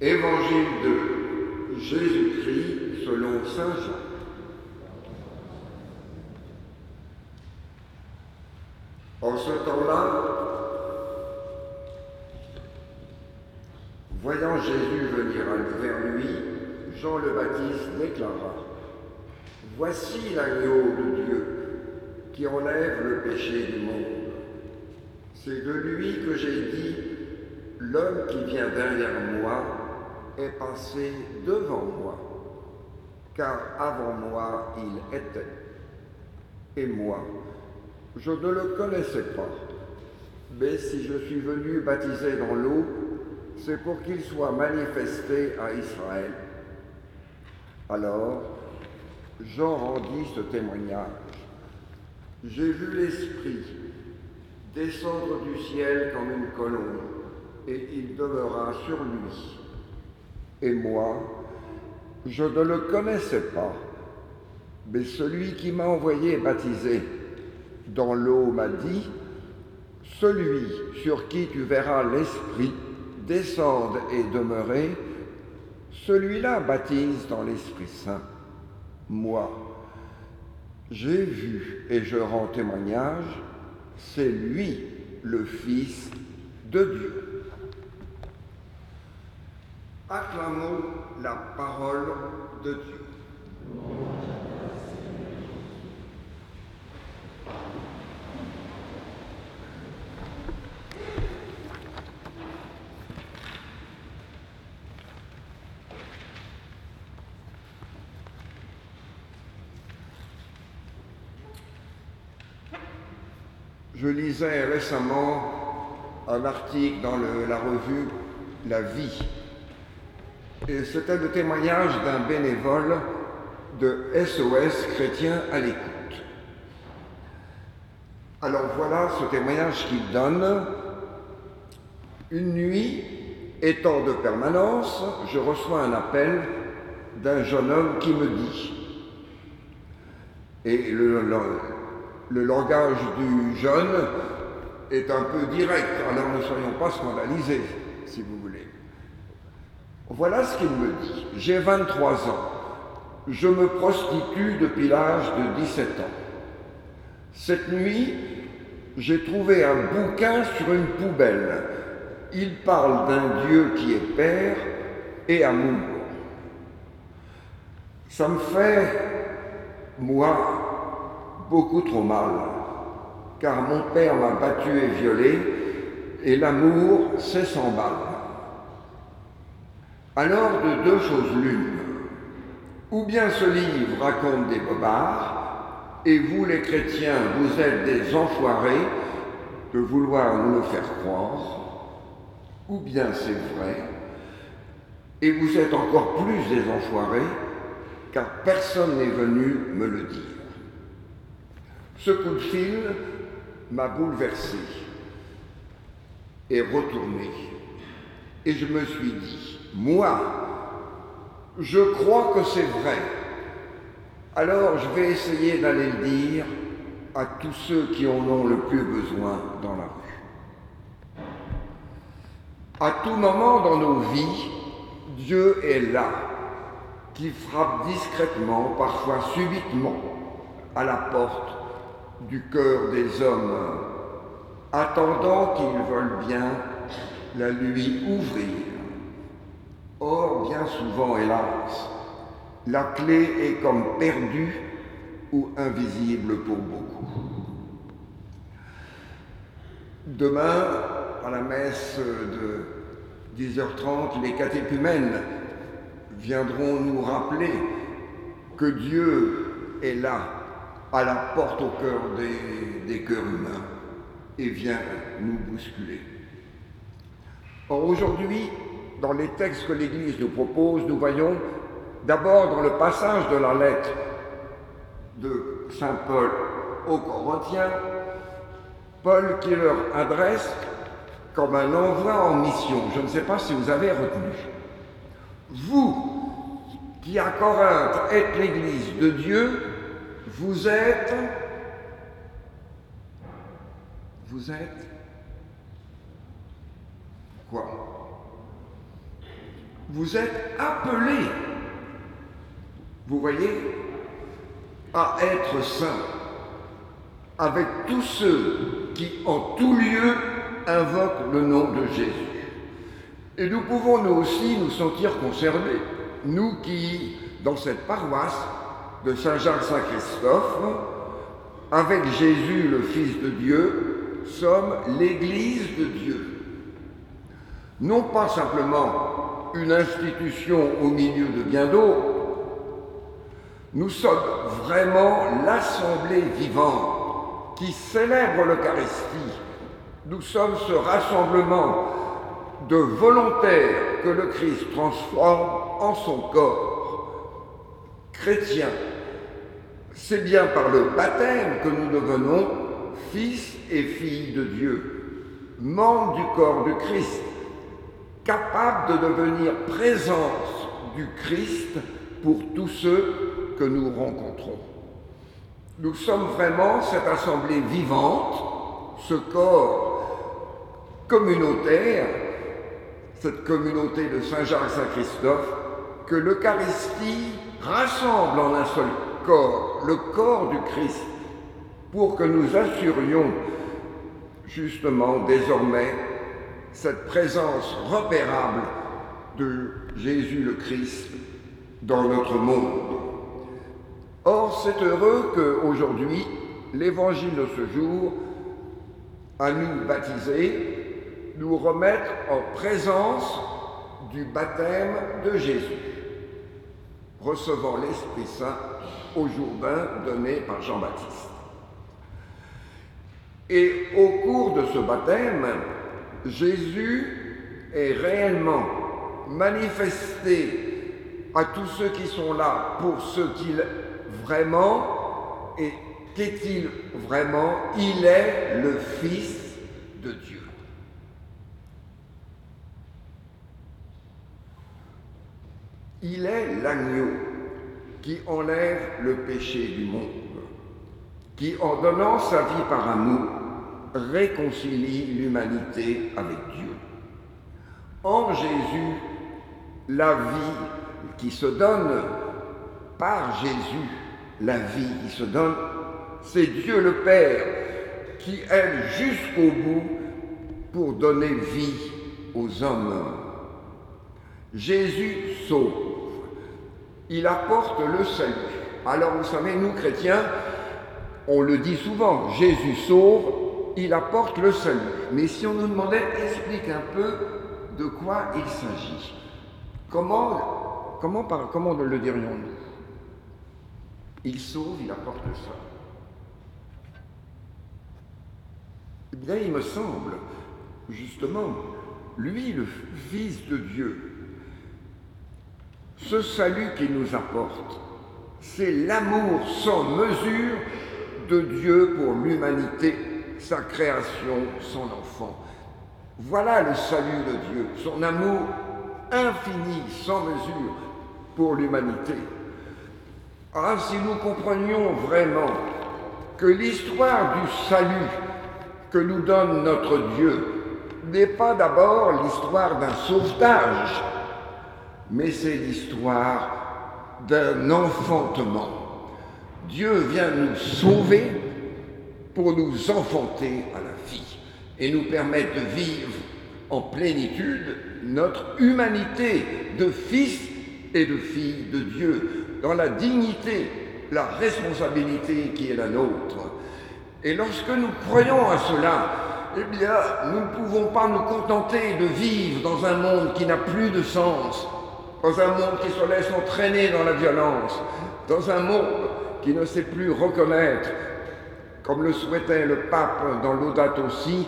Évangile de Jésus-Christ selon Saint Jean. En ce temps-là, voyant Jésus venir vers lui, Jean le Baptiste déclara, Voici l'agneau de Dieu qui enlève le péché du monde. C'est de lui que j'ai dit, l'homme qui vient derrière moi est passé devant moi, car avant moi il était. Et moi, je ne le connaissais pas, mais si je suis venu baptiser dans l'eau, c'est pour qu'il soit manifesté à Israël. Alors, Jean rendit ce témoignage. J'ai vu l'Esprit descendre du ciel comme une colombe, et il demeura sur lui. Et moi, je ne le connaissais pas, mais celui qui m'a envoyé baptiser dans l'eau m'a dit, celui sur qui tu verras l'Esprit descendre et demeurer, celui-là baptise dans l'Esprit Saint. Moi, j'ai vu et je rends témoignage, c'est lui le Fils de Dieu. Acclamons la parole de Dieu. Je lisais récemment un article dans la revue La Vie. Et c'était le témoignage d'un bénévole de SOS chrétien à l'écoute. Alors voilà ce témoignage qu'il donne. Une nuit, étant de permanence, je reçois un appel d'un jeune homme qui me dit, et le, langage du jeune est un peu direct, alors ne soyons pas scandalisés, si vous. Voilà ce qu'il me dit. J'ai 23 ans. Je me prostitue depuis l'âge de 17 ans. Cette nuit, j'ai trouvé un bouquin sur une poubelle. Il parle d'un Dieu qui est Père et amour. Ça me fait, moi, beaucoup trop mal, car mon père m'a battu et violé, et l'amour, c'est sans balles. Alors de deux choses l'une, ou bien ce livre raconte des bobards, et vous les chrétiens, vous êtes des enfoirés de vouloir nous le faire croire, ou bien c'est vrai, et vous êtes encore plus des enfoirés, car personne n'est venu me le dire. Ce coup de fil m'a bouleversé et retourné. Et je me suis dit, moi, je crois que c'est vrai. Alors je vais essayer d'aller le dire à tous ceux qui en ont le plus besoin dans la rue. À tout moment dans nos vies, Dieu est là, qui frappe discrètement, parfois subitement, à la porte du cœur des hommes, attendant qu'ils veulent bien la lui ouvrir. Or, bien souvent, hélas, la clé est comme perdue ou invisible pour beaucoup. Demain, à la messe de 10h30, les catéchumènes viendront nous rappeler que Dieu est là à la porte au cœur des, des cœurs humains et vient nous bousculer. Or aujourd'hui, dans les textes que l'Église nous propose, nous voyons d'abord dans le passage de la lettre de Saint Paul aux Corinthiens, Paul qui leur adresse comme un envoi en mission. Je ne sais pas si vous avez retenu. Vous, qui à Corinthe êtes l'Église de Dieu, vous êtes, vous êtes quoi Vous êtes appelés, vous voyez, à être saints avec tous ceux qui en tout lieu invoquent le nom de Jésus. Et nous pouvons nous aussi nous sentir concernés, nous qui, dans cette paroisse de Saint-Jacques-Saint-Christophe, avec Jésus le Fils de Dieu, sommes l'Église de Dieu. Non pas simplement une institution au milieu de bien d'autres, nous sommes vraiment l'assemblée vivante qui célèbre l'Eucharistie. Nous sommes ce rassemblement de volontaires que le Christ transforme en son corps. Chrétiens, c'est bien par le baptême que nous devenons fils et filles de Dieu, membres du corps du Christ, capables de devenir présence du Christ pour tous ceux que nous rencontrons. Nous sommes vraiment cette assemblée vivante, ce corps communautaire, cette communauté de Saint-Jacques-Saint-Christophe, que l'Eucharistie rassemble en un seul corps, le corps du Christ, pour que nous assurions justement désormais cette présence repérable de Jésus le Christ dans notre monde. Or, c'est heureux qu'aujourd'hui, l'évangile de ce jour, à nous baptiser, nous remette en présence du baptême de Jésus, recevant l'Esprit Saint au Jourdain donné par Jean-Baptiste. Et au cours de ce baptême, Jésus est réellement manifesté à tous ceux qui sont là pour ce qu'il vraiment et qu'est-il vraiment? Il est le Fils de Dieu. Il est l'agneau qui enlève le péché du monde, qui en donnant sa vie par amour réconcilie l'humanité avec Dieu. En Jésus, la vie qui se donne par Jésus, la vie qui se donne, c'est Dieu le Père qui aime jusqu'au bout pour donner vie aux hommes. Jésus sauve, il apporte le salut. Alors vous savez, nous chrétiens, on le dit souvent, Jésus sauve, il apporte le salut. Mais si on nous demandait, explique un peu de quoi il s'agit. Comment, comment, comment le dirions-nous? Il sauve, il apporte le salut. Il me semble, justement, lui, le Fils de Dieu, ce salut qu'il nous apporte, c'est l'amour sans mesure de Dieu pour l'humanité sa création, son enfant. Voilà le salut de Dieu, son amour infini, sans mesure, pour l'humanité. Ah, si nous comprenions vraiment que l'histoire du salut que nous donne notre Dieu n'est pas d'abord l'histoire d'un sauvetage, mais c'est l'histoire d'un enfantement. Dieu vient nous sauver pour nous enfanter à la vie et nous permettre de vivre en plénitude notre humanité de fils et de filles de Dieu, dans la dignité, la responsabilité qui est la nôtre. Et lorsque nous croyons à cela, eh bien, nous ne pouvons pas nous contenter de vivre dans un monde qui n'a plus de sens, dans un monde qui se laisse entraîner dans la violence, dans un monde qui ne sait plus reconnaître comme le souhaitait le pape dans l'Audate aussi,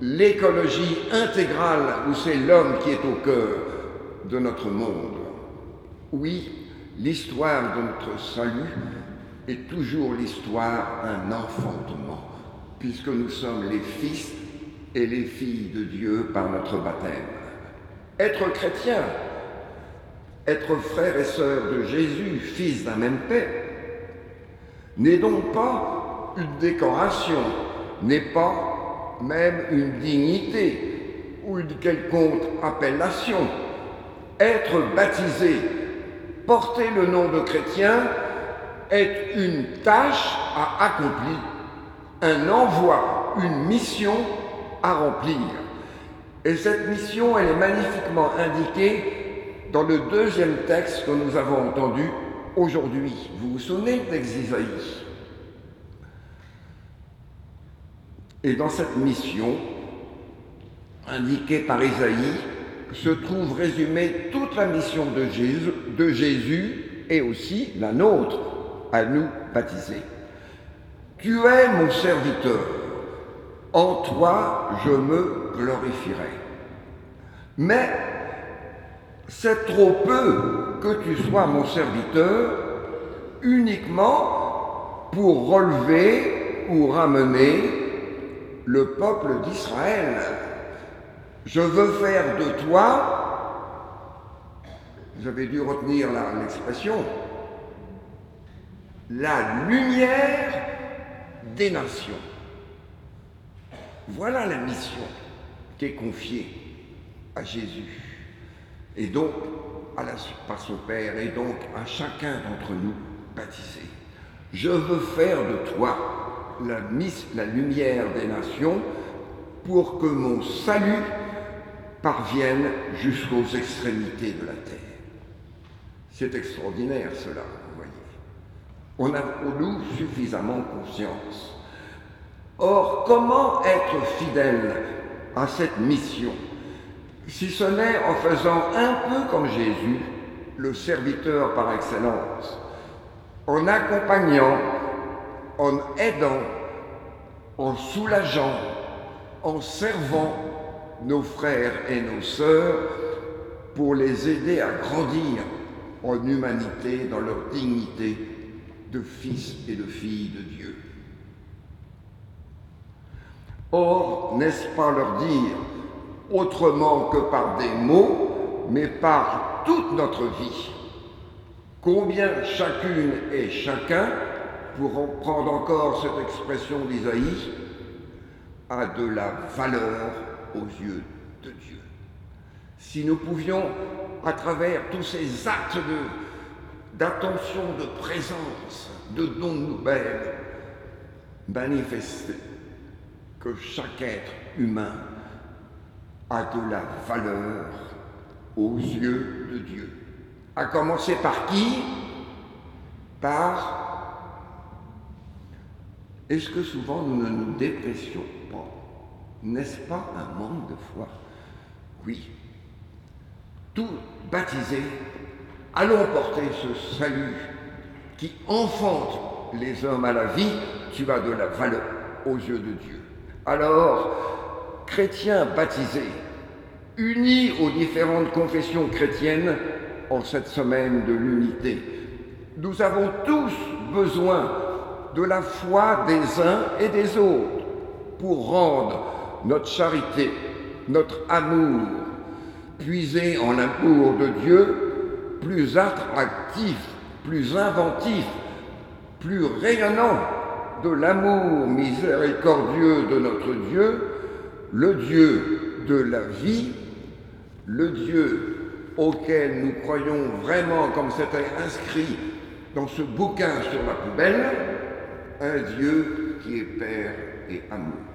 l'écologie intégrale où c'est l'homme qui est au cœur de notre monde. Oui, l'histoire de notre salut est toujours l'histoire d'un enfantement, puisque nous sommes les fils et les filles de Dieu par notre baptême. Être chrétien, être frère et sœur de Jésus, fils d'un même Père, n'est donc pas une décoration, n'est pas même une dignité ou une quelconque appellation, être baptisé, porter le nom de chrétien est une tâche à accomplir, un envoi, une mission à remplir. Et cette mission, elle est magnifiquement indiquée dans le deuxième texte que nous avons entendu aujourd'hui. Vous vous souvenez de texte d'Isaïe Et dans cette mission, indiquée par Isaïe, se trouve résumée toute la mission de Jésus, de Jésus et aussi la nôtre, à nous baptiser. Tu es mon serviteur, en toi je me glorifierai. Mais c'est trop peu que tu sois mon serviteur uniquement pour relever ou ramener le peuple d'Israël. Je veux faire de toi, avez dû retenir l'expression, la lumière des nations. Voilà la mission qui est confiée à Jésus et donc à la, par son Père et donc à chacun d'entre nous baptisé. Je veux faire de toi la, lumière des nations pour que mon salut parvienne jusqu'aux extrémités de la terre. C'est extraordinaire cela, vous voyez. On a pour nous suffisamment conscience. Or, comment être fidèle à cette mission si ce n'est en faisant un peu comme Jésus, le serviteur par excellence, en accompagnant, en aidant, en soulageant, en servant nos frères et nos sœurs pour les aider à grandir en humanité dans leur dignité de fils et de filles de Dieu. Or, n'est-ce pas leur dire autrement que par des mots, mais par toute notre vie. Combien chacune et chacun, pour reprendre encore cette expression d'Isaïe, a de la valeur aux yeux de Dieu. Si nous pouvions, à travers tous ces actes d'attention, de, présence, de don de nouvelles, manifester que chaque être humain a de la valeur aux yeux de Dieu. À commencer par qui? Par est-ce que souvent nous ne nous dépressions pas N'est-ce pas un manque de foi Oui. Tout baptisé, allons porter ce salut qui enfante les hommes à la vie, tu as de la valeur aux yeux de Dieu. Alors, chrétiens baptisés, unis aux différentes confessions chrétiennes en cette semaine de l'unité. Nous avons tous besoin de la foi des uns et des autres pour rendre notre charité, notre amour, puisé en l'amour de Dieu, plus attractif, plus inventif, plus rayonnant de l'amour miséricordieux de notre Dieu le Dieu de la vie, le Dieu auquel nous croyons vraiment, comme c'était inscrit dans ce bouquin sur la poubelle, un Dieu qui est Père et amour.